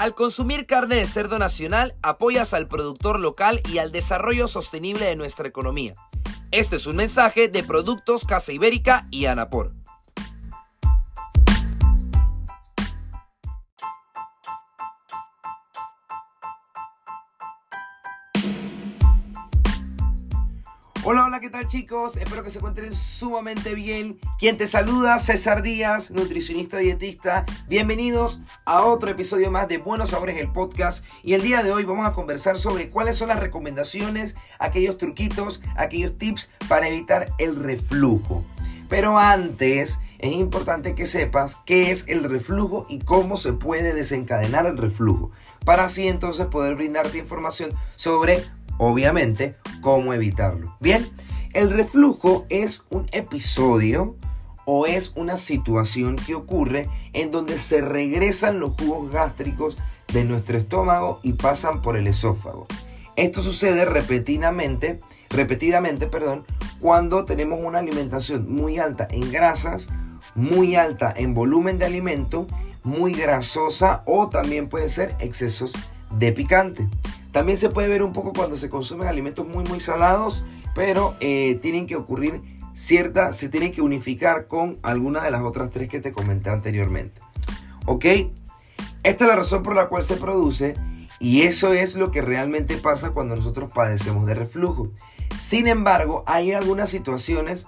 Al consumir carne de cerdo nacional, apoyas al productor local y al desarrollo sostenible de nuestra economía. Este es un mensaje de Productos Casa Ibérica y Anapor. Hola, hola, ¿qué tal chicos? Espero que se encuentren sumamente bien. Quien te saluda, César Díaz, nutricionista dietista. Bienvenidos a otro episodio más de Buenos Sabores, el podcast. Y el día de hoy vamos a conversar sobre cuáles son las recomendaciones, aquellos truquitos, aquellos tips para evitar el reflujo. Pero antes es importante que sepas qué es el reflujo y cómo se puede desencadenar el reflujo. Para así entonces poder brindarte información sobre obviamente, cómo evitarlo. Bien, el reflujo es un episodio o es una situación que ocurre en donde se regresan los jugos gástricos de nuestro estómago y pasan por el esófago. Esto sucede repetidamente, repetidamente, perdón, cuando tenemos una alimentación muy alta en grasas, muy alta en volumen de alimento, muy grasosa o también puede ser excesos de picante. También se puede ver un poco cuando se consumen alimentos muy muy salados, pero eh, tienen que ocurrir cierta, se tienen que unificar con alguna de las otras tres que te comenté anteriormente. ¿Ok? Esta es la razón por la cual se produce y eso es lo que realmente pasa cuando nosotros padecemos de reflujo. Sin embargo, hay algunas situaciones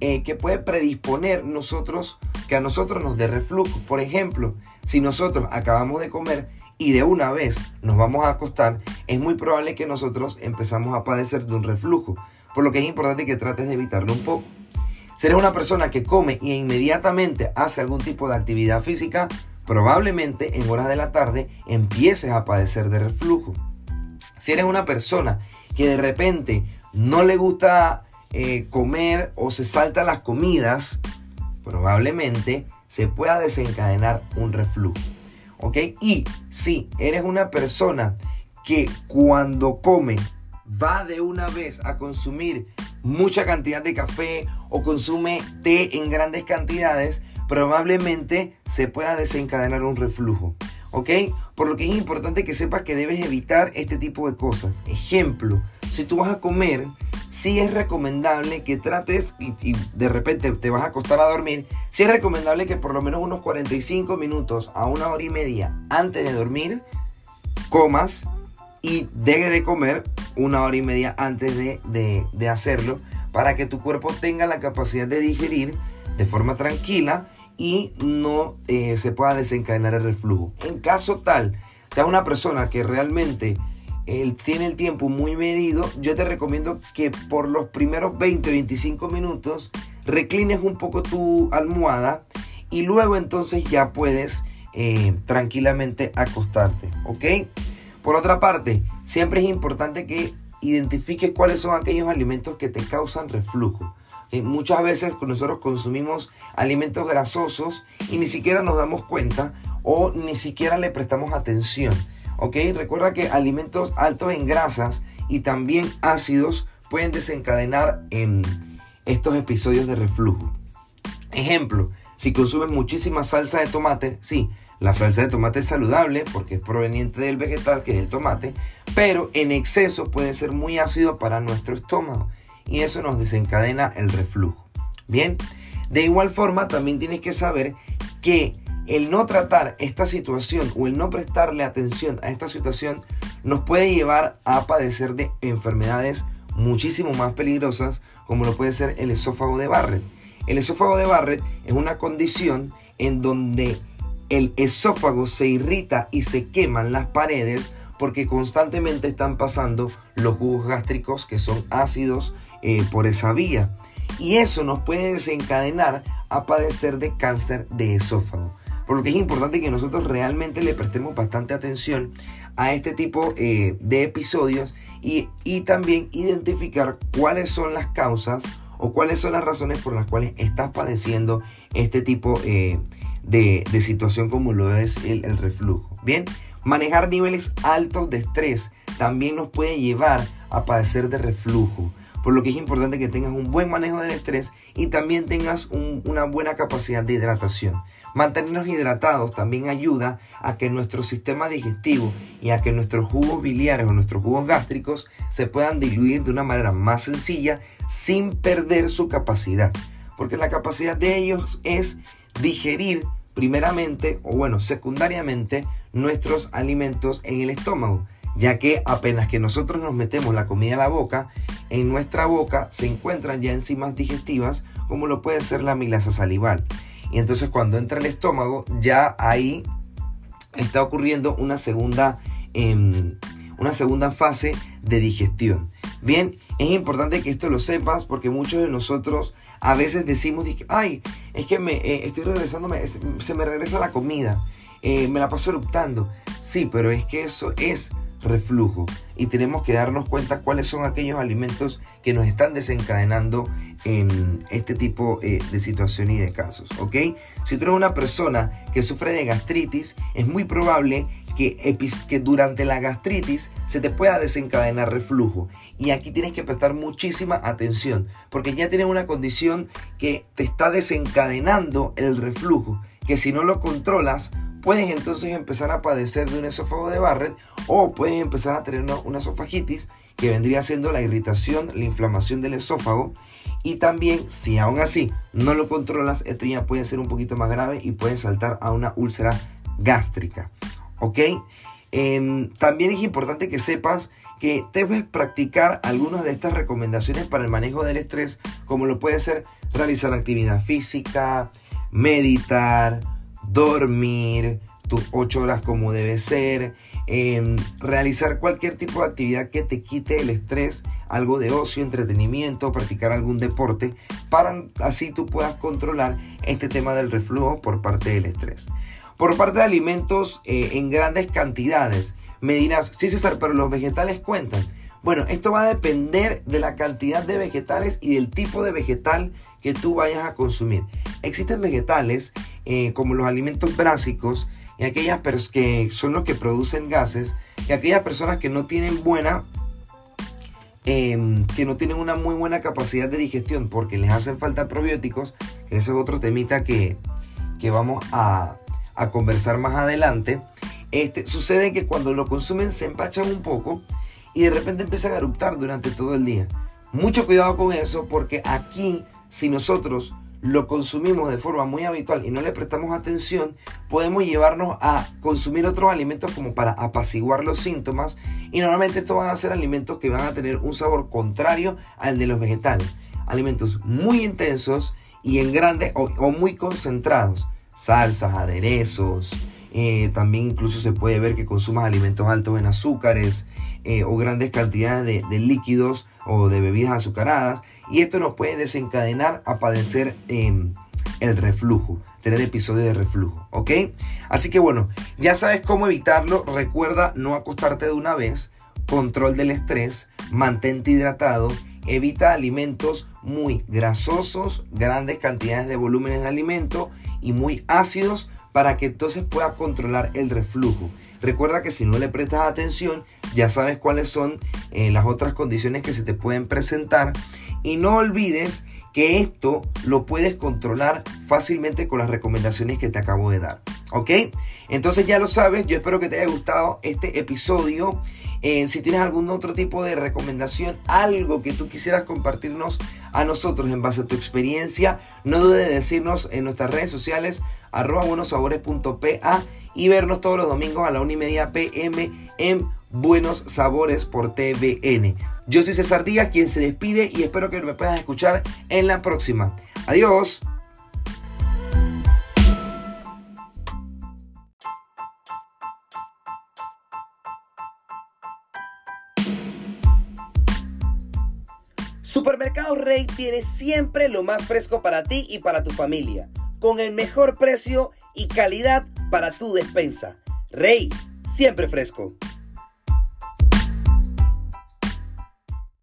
eh, que puede predisponer nosotros, que a nosotros nos dé reflujo. Por ejemplo, si nosotros acabamos de comer y de una vez nos vamos a acostar, es muy probable que nosotros empezamos a padecer de un reflujo, por lo que es importante que trates de evitarlo un poco. Si eres una persona que come y inmediatamente hace algún tipo de actividad física, probablemente en horas de la tarde empieces a padecer de reflujo. Si eres una persona que de repente no le gusta eh, comer o se salta las comidas, probablemente se pueda desencadenar un reflujo. ¿Ok? Y si eres una persona que cuando come va de una vez a consumir mucha cantidad de café o consume té en grandes cantidades, probablemente se pueda desencadenar un reflujo. ¿Ok? Por lo que es importante que sepas que debes evitar este tipo de cosas. Ejemplo, si tú vas a comer sí es recomendable que trates y, de repente te vas a acostar a dormir, sí es recomendable que por lo menos unos 45 minutos a una hora y media antes de dormir comas y deje de comer una hora y media antes de, hacerlo para que tu cuerpo tenga la capacidad de digerir de forma tranquila y no eh, se pueda desencadenar el reflujo. En caso tal, sea una persona que realmente él tiene el tiempo muy medido, yo te recomiendo que por los primeros 20-25 minutos reclines un poco tu almohada y luego entonces ya puedes eh, tranquilamente acostarte, ¿ok? Por otra parte, siempre es importante que identifiques cuáles son aquellos alimentos que te causan reflujo. muchas veces nosotros consumimos alimentos grasosos y ni siquiera nos damos cuenta o ni siquiera le prestamos atención. ¿Ok? Recuerda que alimentos altos en grasas y también ácidos pueden desencadenar en estos episodios de reflujo. Ejemplo, si consumes muchísima salsa de tomate, sí, la salsa de tomate es saludable porque es proveniente del vegetal que es el tomate, pero en exceso puede ser muy ácido para nuestro estómago y eso nos desencadena el reflujo. Bien, de igual forma también tienes que saber que el no tratar esta situación o el no prestarle atención a esta situación nos puede llevar a padecer de enfermedades muchísimo más peligrosas como lo puede ser el esófago de Barrett. El esófago de Barrett es una condición en donde el esófago se irrita y se queman las paredes porque constantemente están pasando los jugos gástricos que son ácidos eh, por esa vía. Y eso nos puede desencadenar a padecer de cáncer de esófago. Por lo que es importante que nosotros realmente le prestemos bastante atención a este tipo eh, de episodios y, también identificar cuáles son las causas o cuáles son las razones por las cuales estás padeciendo este tipo eh, de, situación como lo es el, el reflujo. Bien, manejar niveles altos de estrés también nos puede llevar a padecer de reflujo por lo que es importante que tengas un buen manejo del estrés y también tengas una buena capacidad de hidratación. Mantenernos hidratados también ayuda a que nuestro sistema digestivo y a que nuestros jugos biliares o nuestros jugos gástricos se puedan diluir de una manera más sencilla sin perder su capacidad. Porque la capacidad de ellos es digerir primeramente o bueno, secundariamente nuestros alimentos en el estómago ya que apenas que nosotros nos metemos la comida a la boca, en nuestra boca se encuentran ya enzimas digestivas como lo puede ser la milasa salival. Y entonces cuando entra el estómago, ya ahí está ocurriendo una segunda, em, una segunda fase de digestión. Bien, es importante que esto lo sepas porque muchos de nosotros a veces decimos, ay, es que me eh, estoy regresando, se me regresa la comida, eh, me la paso eruptando. Sí, pero es que eso es reflujo y tenemos que darnos cuenta cuáles son aquellos alimentos que nos están desencadenando en este tipo eh, de situación y de casos, ¿ok? Si tú eres una persona que sufre de gastritis, es muy probable que, que durante la gastritis se te pueda desencadenar reflujo. Y aquí tienes que prestar muchísima atención, porque ya tienes una condición que te está desencadenando el reflujo, que si no lo controlas puedes entonces empezar a padecer de un esófago de Barrett o puedes empezar a tener una, esofagitis que vendría siendo la irritación, la inflamación del esófago y también si aún así no lo controlas, esto ya puede ser un poquito más grave y puede saltar a una úlcera gástrica. ¿Ok? Em, también es importante que sepas que debes practicar algunas de estas recomendaciones para el manejo del estrés, como lo puede ser realizar actividad física, meditar, dormir tus ocho horas como debe ser, em, realizar cualquier tipo de actividad que te quite el estrés, algo de ocio, entretenimiento, practicar algún deporte, para así tú puedas controlar este tema del reflujo por parte del estrés. Por parte de alimentos eh, en grandes cantidades, me dirás, sí César, pero los vegetales cuentan. Bueno, esto va a depender de la cantidad de vegetales y del tipo de vegetal que tú vayas a consumir. Existen vegetales eh, como los alimentos básicos y aquellas que son los que producen gases y aquellas personas que no tienen buena em, que no tienen una muy buena capacidad de digestión porque les hacen falta probióticos, ese es otro temita que, vamos a, a, conversar más adelante. Este, sucede que cuando lo consumen se empachan un poco y de repente empiezan a eruptar durante todo el día. Mucho cuidado con eso porque aquí si nosotros lo consumimos de forma muy habitual y no le prestamos atención, podemos llevarnos a consumir otros alimentos como para apaciguar los síntomas y normalmente estos van a ser alimentos que van a tener un sabor contrario al de los vegetales. Alimentos muy intensos y en grandes o, muy concentrados. Salsas, aderezos, eh, también incluso se puede ver que consumas alimentos altos en azúcares eh, o grandes cantidades de, líquidos o de bebidas azucaradas. Y esto nos puede desencadenar a padecer em, el reflujo, tener episodios de reflujo, ¿ok? Así que bueno, ya sabes cómo evitarlo. Recuerda no acostarte de una vez. Control del estrés, mantente hidratado, evita alimentos muy grasosos, grandes cantidades de volúmenes de alimento y muy ácidos para que entonces puedas controlar el reflujo. Recuerda que si no le prestas atención, ya sabes cuáles son eh, las otras condiciones que se te pueden presentar. Y no olvides que esto lo puedes controlar fácilmente con las recomendaciones que te acabo de dar. ¿Ok? Entonces ya lo sabes, yo espero que te haya gustado este episodio. Eh, si tienes algún otro tipo de recomendación, algo que tú quisieras compartirnos a nosotros en base a tu experiencia, no dudes de decirnos en nuestras redes sociales arroba buenosabores.pa y vernos todos los domingos a la 1 y media pm en Buenos Sabores por TVN. Yo soy César Díaz, quien se despide y espero que me puedas escuchar en la próxima. Adiós. Supermercado Rey tiene siempre lo más fresco para ti y para tu familia, con el mejor precio y calidad para tu despensa. Rey, siempre fresco.